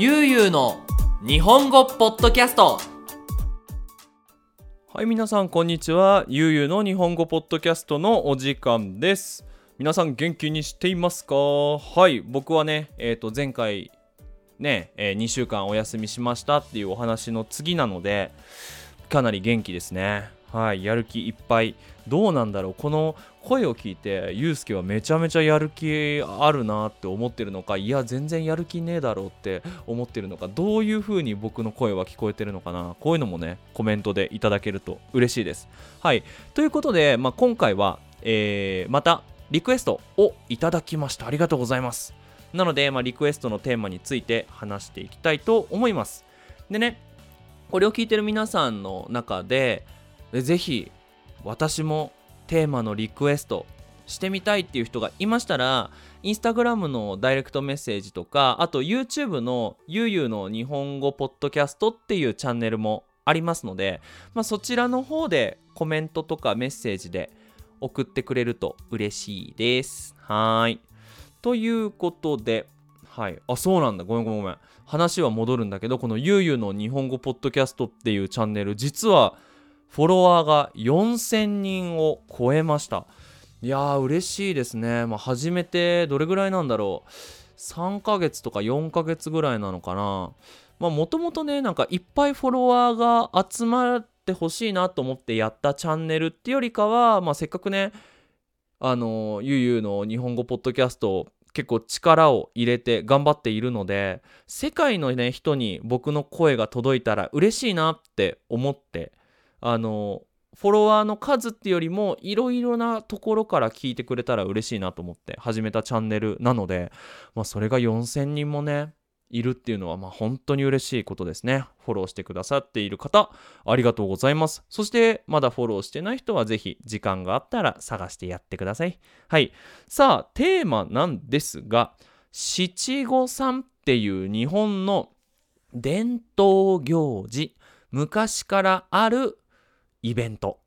ゆうゆうの日本語ポッドキャストはい、皆さん、こんにちは。ゆうゆうの日本語ポッドキャストのお時間です。皆さん、元気にしていますか？はい、僕はね、えっ、と、前回、ね、え2週間お休みしましたっていうお話の次なので、かなり元気ですね。はい、やる気いっぱい。どうなんだろうこの声を聞いて、ゆうすけはめちゃめちゃやる気あるなって思ってるのか、いや、全然やる気ねえだろうって思ってるのか、どういう風に僕の声は聞こえてるのかな、こういうのもね、コメントでいただけると嬉しいです。はい、ということで、まあ、今回は、えーまたリクエストをいただきました。ありがとうございます。なので、まあ、リクエストのテーマについて話していきたいと思います。でね、これを聞いてる皆さんの中で、えぜひ私もテーマのリクエストしてみたいっていう人がいましたら、インスタグラムのダイレクトメッセージとか、あと YouTube のゆうゆうの日本語ポッドキャストっていうチャンネルもありますので、まあ、そちらの方でコメントとかメッセージで送ってくれると嬉しいです。はい。ということで、はい。あ、そうなんだ。ごめんごめんごめん。話は戻るんだけど、このゆうゆうの日本語ポッドキャストっていうチャンネル、実はフォロワーが4000人を超えました。いやー、嬉しいですね。まあ、始めてどれぐらいなんだろう。3ヶ月とか4ヶ月ぐらいなのかな。まあ、もともとね、なんかいっぱいフォロワーが集まってほしいなと思ってやったチャンネルってよりかは、まあ、せっかくね、あのゆうゆうの日本語ポッドキャスト結構力を入れて頑張っているので世界のね人に僕の声が届いたら嬉しいなって思ってあのフォロワーの数ってよりもいろいろなところから聞いてくれたら嬉しいなと思って始めたチャンネルなので、まあ、それが4000人もねいるっていうのはまあ本当に嬉しいことですね。フォローしてくださっている方、ありがとうございます。そしてまだフォローしてない人はぜひ時間があったら探してやってください。はい。さあ、テーマなんですが、七五三っていう日本の伝統行事、昔からあるイベント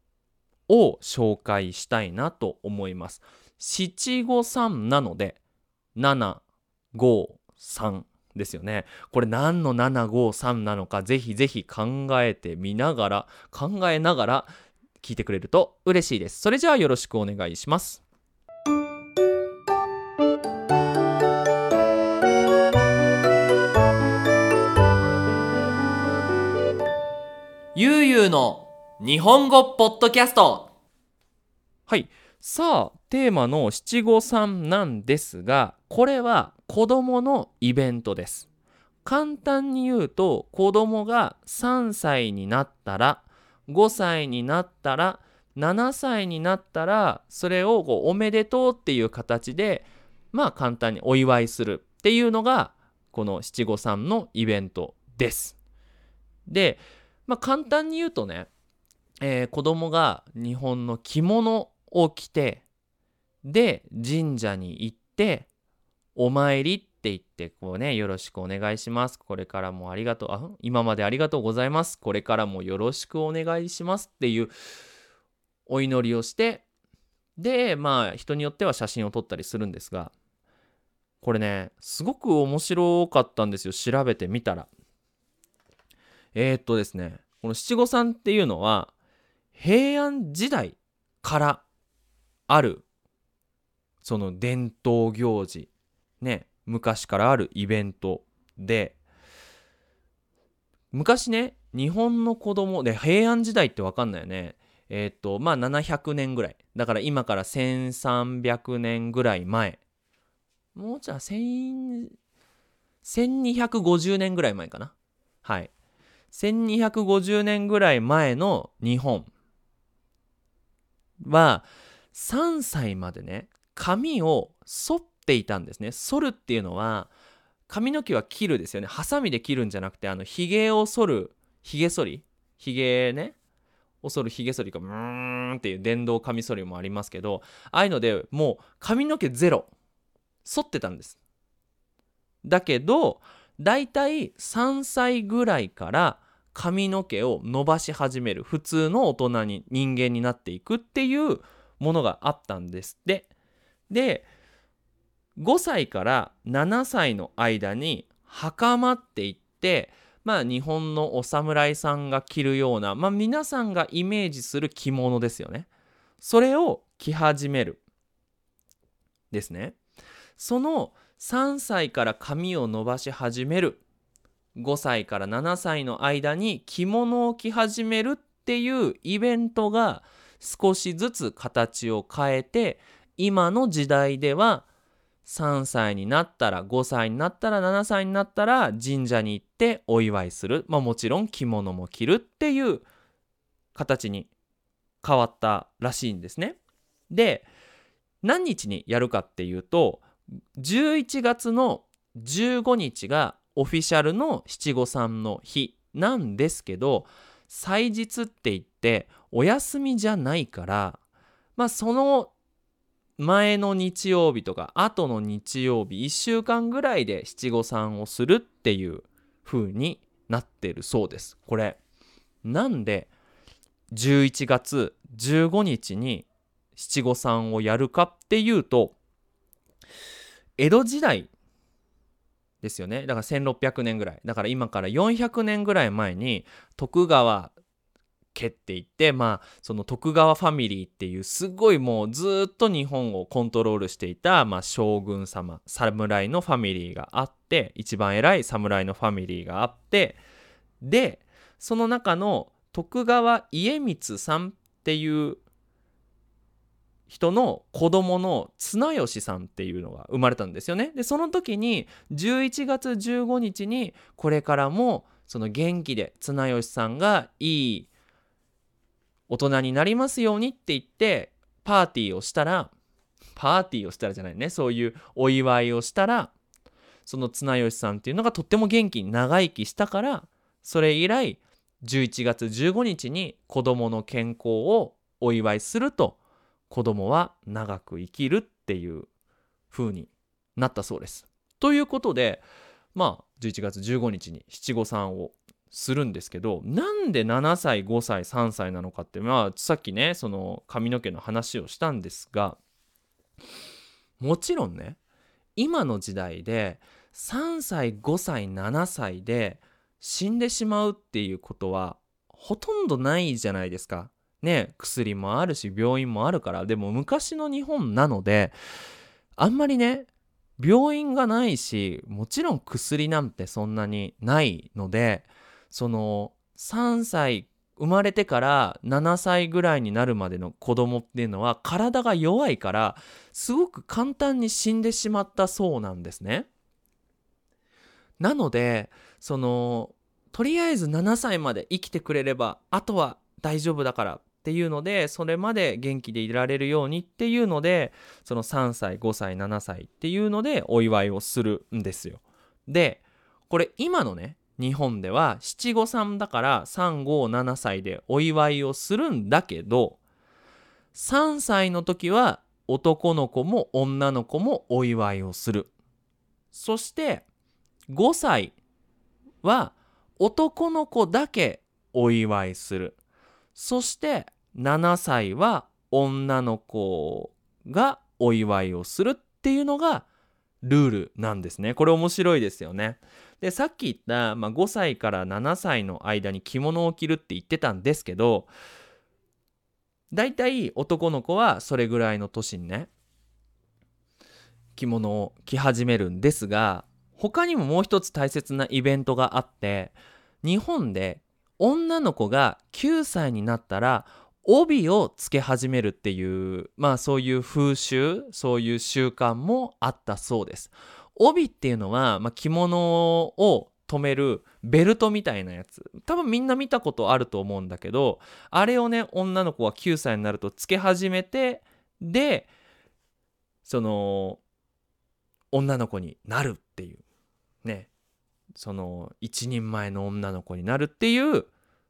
を紹介したいなと思います。七五三なので、7、5、3ですよね。これ何の753なのかぜひぜひ考えてみながら考えながら聞いてくれると嬉しいです。それじゃあよろしくお願いします。ゆうゆうの日本語ポッドキャストはい。さあ、テーマの七五三なんですが、これは子供のイベントです。簡単に言うと、子供が3歳になったら、5歳になったら、7歳になったら、それをこうおめでとうっていう形で、まあ簡単にお祝いするっていうのが、この七五三のイベントです。で、まあ簡単に言うとね、えー子供が日本の着物を着てで神社に行ってお参りって言ってこうねよろしくお願いします。これからもありがとう。あ今までありがとうございます。これからもよろしくお願いしますっていうお祈りをしてでまあ人によっては写真を撮ったりするんですがこれねすごく面白かったんですよ。調べてみたら。えー、っとですねこの七五三っていうのは平安時代からあるその伝統行事ね昔からあるイベントで昔ね日本の子供で平安時代って分かんないよね。えーっとまあ700年ぐらい。だから今から1300年ぐらい前。もうじゃあ1250年ぐらい前かな。はい。1250年ぐらい前の日本。は3歳までね髪を剃っていたんですね。剃るっていうのは髪の毛は切るですよね。ハサミで切るんじゃなくてあのひげを剃るひげ剃り？ひげね？を剃るひげ剃りがブーンっていう電動カミソリもありますけどああいうのでもう髪の毛ゼロ剃ってたんです。だけどだいたい3歳ぐらいから髪の毛を伸ばし始める普通の大人に人間になっていくっていうものがあったんです。ってで5歳から7歳の間に袴って言ってまあ日本のお侍さんが着るようなまあ皆さんがイメージする着物ですよね。それを着始めるですね。その3歳から髪を伸ばし始める5歳から7歳の間に着物を着始めるっていうイベントが少しずつ形を変えて今の時代では3歳になったら5歳になったら7歳になったら神社に行ってお祝いするまあもちろん着物も着るっていう形に変わったらしいんですね。で何日にやるかっていうと11月の15日がオフィシャルの七五三の日なんですけど祭日って言ってお休みじゃないからまあその前の日曜日とか後の日曜日1週間ぐらいで七五三をするっていう風になってるそうです。これなんで11月15日に七五三をやるかっていうと江戸時代ですよね。だから1600年ぐらい。だから今から400年ぐらい前に徳川家って言ってまあその徳川ファミリーっていうすごいもうずっと日本をコントロールしていた、まあ、将軍様侍のファミリーがあって一番偉い侍のファミリーがあってでその中の徳川家光さんっていう人の子供の綱吉さんっていうのが生まれたんですよね。でその時に11月15日にこれからもその元気で綱吉さんがいい大人になりますようにって言ってパーティーをしたらパーティーをしたらじゃないねそういうお祝いをしたらその綱吉さんっていうのがとっても元気に長生きしたからそれ以来11月15日に子供の健康をお祝いすると子供は長く生きるっていう風になったそうです。ということでまあ11月15日に七五三をするんですけどなんで7歳5歳3歳なのかってまあさっきねその髪の毛の話をしたんですがもちろんね今の時代で3歳5歳7歳で死んでしまうっていうことはほとんどないじゃないですか。ね薬もあるし病院もあるからでも昔の日本なのであんまりね病院がないしもちろん薬なんてそんなにないのでその3歳生まれてから7歳ぐらいになるまでの子供っていうのは体が弱いからすごく簡単に死んでしまったそうなんですね。なのでそのとりあえず7歳まで生きてくれればあとは大丈夫だからっていうのでそれまで元気でいられるようにっていうのでその3歳5歳7歳っていうのでお祝いをするんですよ。でこれ今のね日本では七五三だから357歳でお祝いをするんだけど3歳の時は男の子も女の子もお祝いをするそして5歳は男の子だけお祝いするそして7歳は女の子がお祝いをするっていうのがルールなんですね。これ面白いですよね。でさっき言った、まあ、5歳から7歳の間に着物を着るって言ってたんですけど大体男の子はそれぐらいの年にね着物を着始めるんですが他にももう一つ大切なイベントがあって日本で女の子が9歳になったら帯をつけ始めるっていうまあそういう風習そういう習慣もあったそうです。帯っていうのは、まあ、着物を留めるベルトみたいなやつ。多分みんな見たことあると思うんだけどあれをね女の子は9歳になるとつけ始めてでその女の子になるっていう。ね。その一人前の女の子になるっていう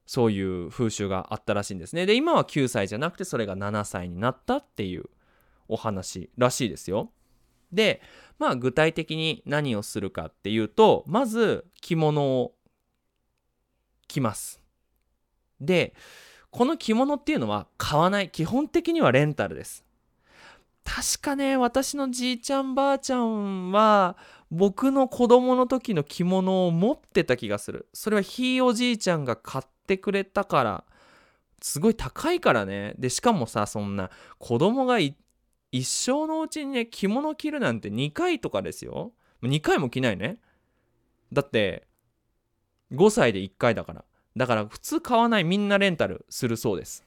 そういう風習があったらしいんですね。で今は9歳じゃなくてそれが7歳になったっていうお話らしいですよ。でまあ具体的に何をするかっていうとまず着物を着ます。でこの着物っていうのは買わない。基本的にはレンタルです。確かね私のじいちゃんばあちゃんは僕の子供の時の着物を持ってた気がする。それはひいおじいちゃんが買ってくれたから。すごい高いからね。でしかもさそんな子供が一生のうちにね着物着るなんて2回とかですよ。2回も着ないね。だって5歳で1回だから。だから普通買わない。みんなレンタルするそうです。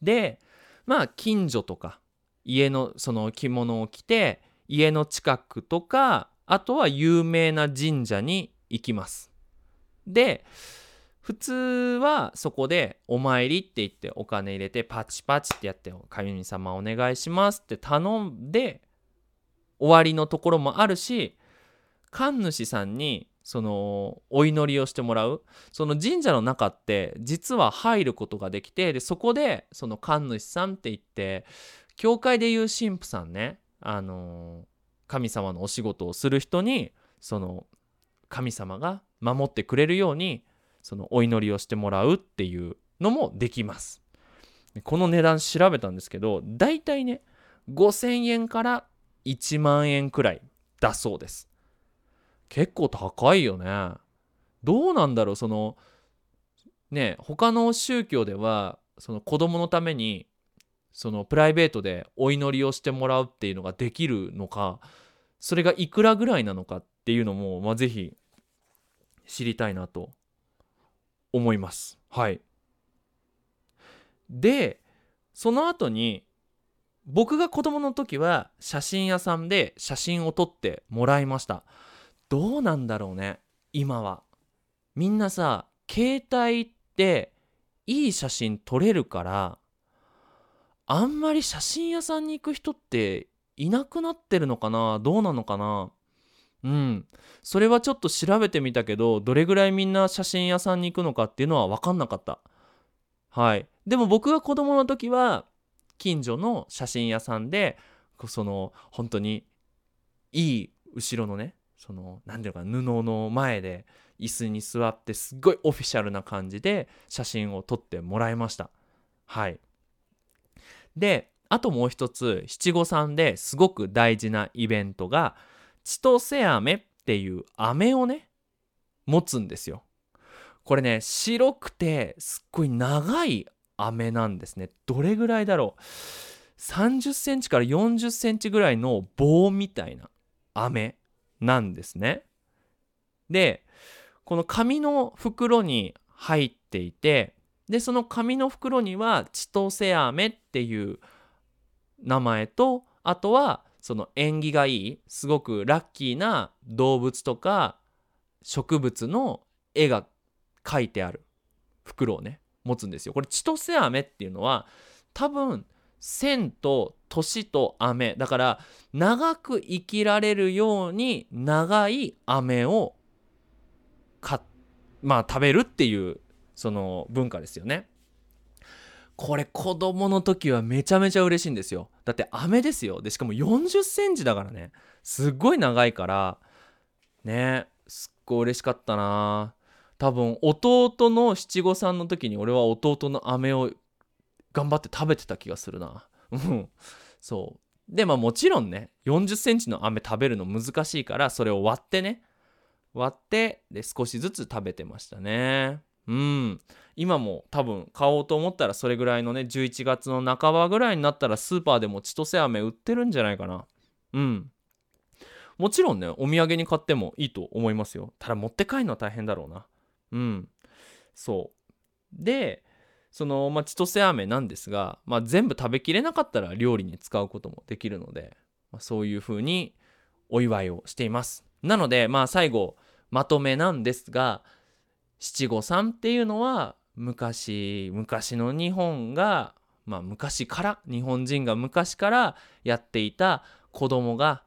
でまあ近所とか家のその着物を着て家の近くとかあとは有名な神社に行きます。で普通はそこで「お参り」って言ってお金入れてパチパチってやって「神様お願いします」って頼んで終わりのところもあるし神主さんにそのお祈りをしてもらう。その神社の中って実は入ることができてでそこでその神主さんって言って教会でいう神父さんねあの神様のお仕事をする人にその神様が守ってくれるようにそのお祈りをしてもらうっていうのもできます。この値段調べたんですけどだいたいね5000円から1万円くらいだそうです。結構高いよね。どうなんだろうそのね他の宗教ではその子供のためにそのプライベートでお祈りをしてもらうっていうのができるのかそれがいくらぐらいなのかっていうのも、まあ、ぜひ知りたいなと思います。はい。でその後に僕が子供の時は写真屋さんで写真を撮ってもらいました。どうなんだろうね今は。みんなさ携帯っていい写真撮れるからあんまり写真屋さんに行く人っていなくなってるのかな？どうなのかな？うん。それはちょっと調べてみたけどどれぐらいみんな写真屋さんに行くのかっていうのは分かんなかった。はい。でも僕が子供の時は近所の写真屋さんでその本当にいい後ろのねその何ていうのか布の前で椅子に座ってすっごいオフィシャルな感じで写真を撮ってもらいました。はい。であともう一つ七五三ですごく大事なイベントが千歳飴っていう飴をね持つんですよ。これね白くてすっごい長い飴なんですね。どれぐらいだろう。30センチから40センチぐらいの棒みたいな飴なんですね。でこの紙の袋に入っていてでその紙の袋には千歳飴っていう名前とあとはその縁起がいいすごくラッキーな動物とか植物の絵が描いてある袋をね持つんですよ。これ千歳飴っていうのは多分千と年と飴だから長く生きられるように長い飴をかまあ食べるっていうその文化ですよね。これ子供の時はめちゃめちゃ嬉しいんですよ。だって飴ですよ。でしかも40センチだからね。すっごい長いからねすっごい嬉しかったな多分弟の七五三の時に俺は弟の飴を頑張って食べてた気がするな。うんそうでまあもちろんね40センチの飴食べるの難しいからそれを割ってね割ってで少しずつ食べてましたねうん。今も多分買おうと思ったらそれぐらいのね11月の半ばぐらいになったらスーパーでも千歳飴売ってるんじゃないかな。うん。もちろんねお土産に買ってもいいと思いますよ。ただ持って帰るのは大変だろうな。うん。そう。でその、まあ、千歳飴なんですが、まあ、全部食べきれなかったら料理に使うこともできるので、まあ、そういう風にお祝いをしています。なのでまあ最後まとめなんですが七五三っていうのは昔昔の日本がまあ昔から日本人が昔からやっていた子供が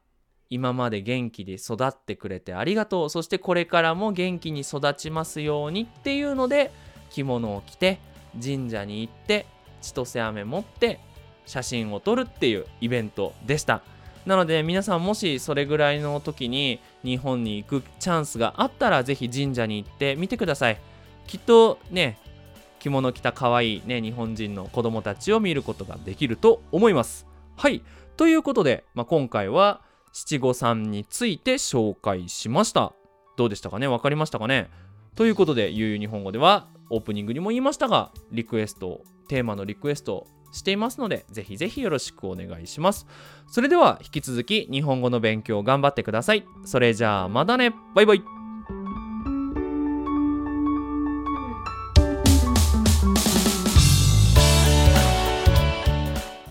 今まで元気で育ってくれてありがとう。そしてこれからも元気に育ちますようにっていうので着物を着て神社に行って千歳飴持って写真を撮るっていうイベントでした。なので皆さんもしそれぐらいの時に日本に行くチャンスがあったらぜひ神社に行ってみてください。きっとね着物着た可愛いね日本人の子供たちを見ることができると思います。はい。ということで、まあ、今回は七五三について紹介しました。どうでしたかね？わかりましたかね？ということでゆうゆう日本語ではオープニングにも言いましたがリクエストテーマのリクエストしていますのでぜひぜひよろしくお願いします。それでは引き続き日本語の勉強頑張ってください。それじゃあまたね。バイバイ。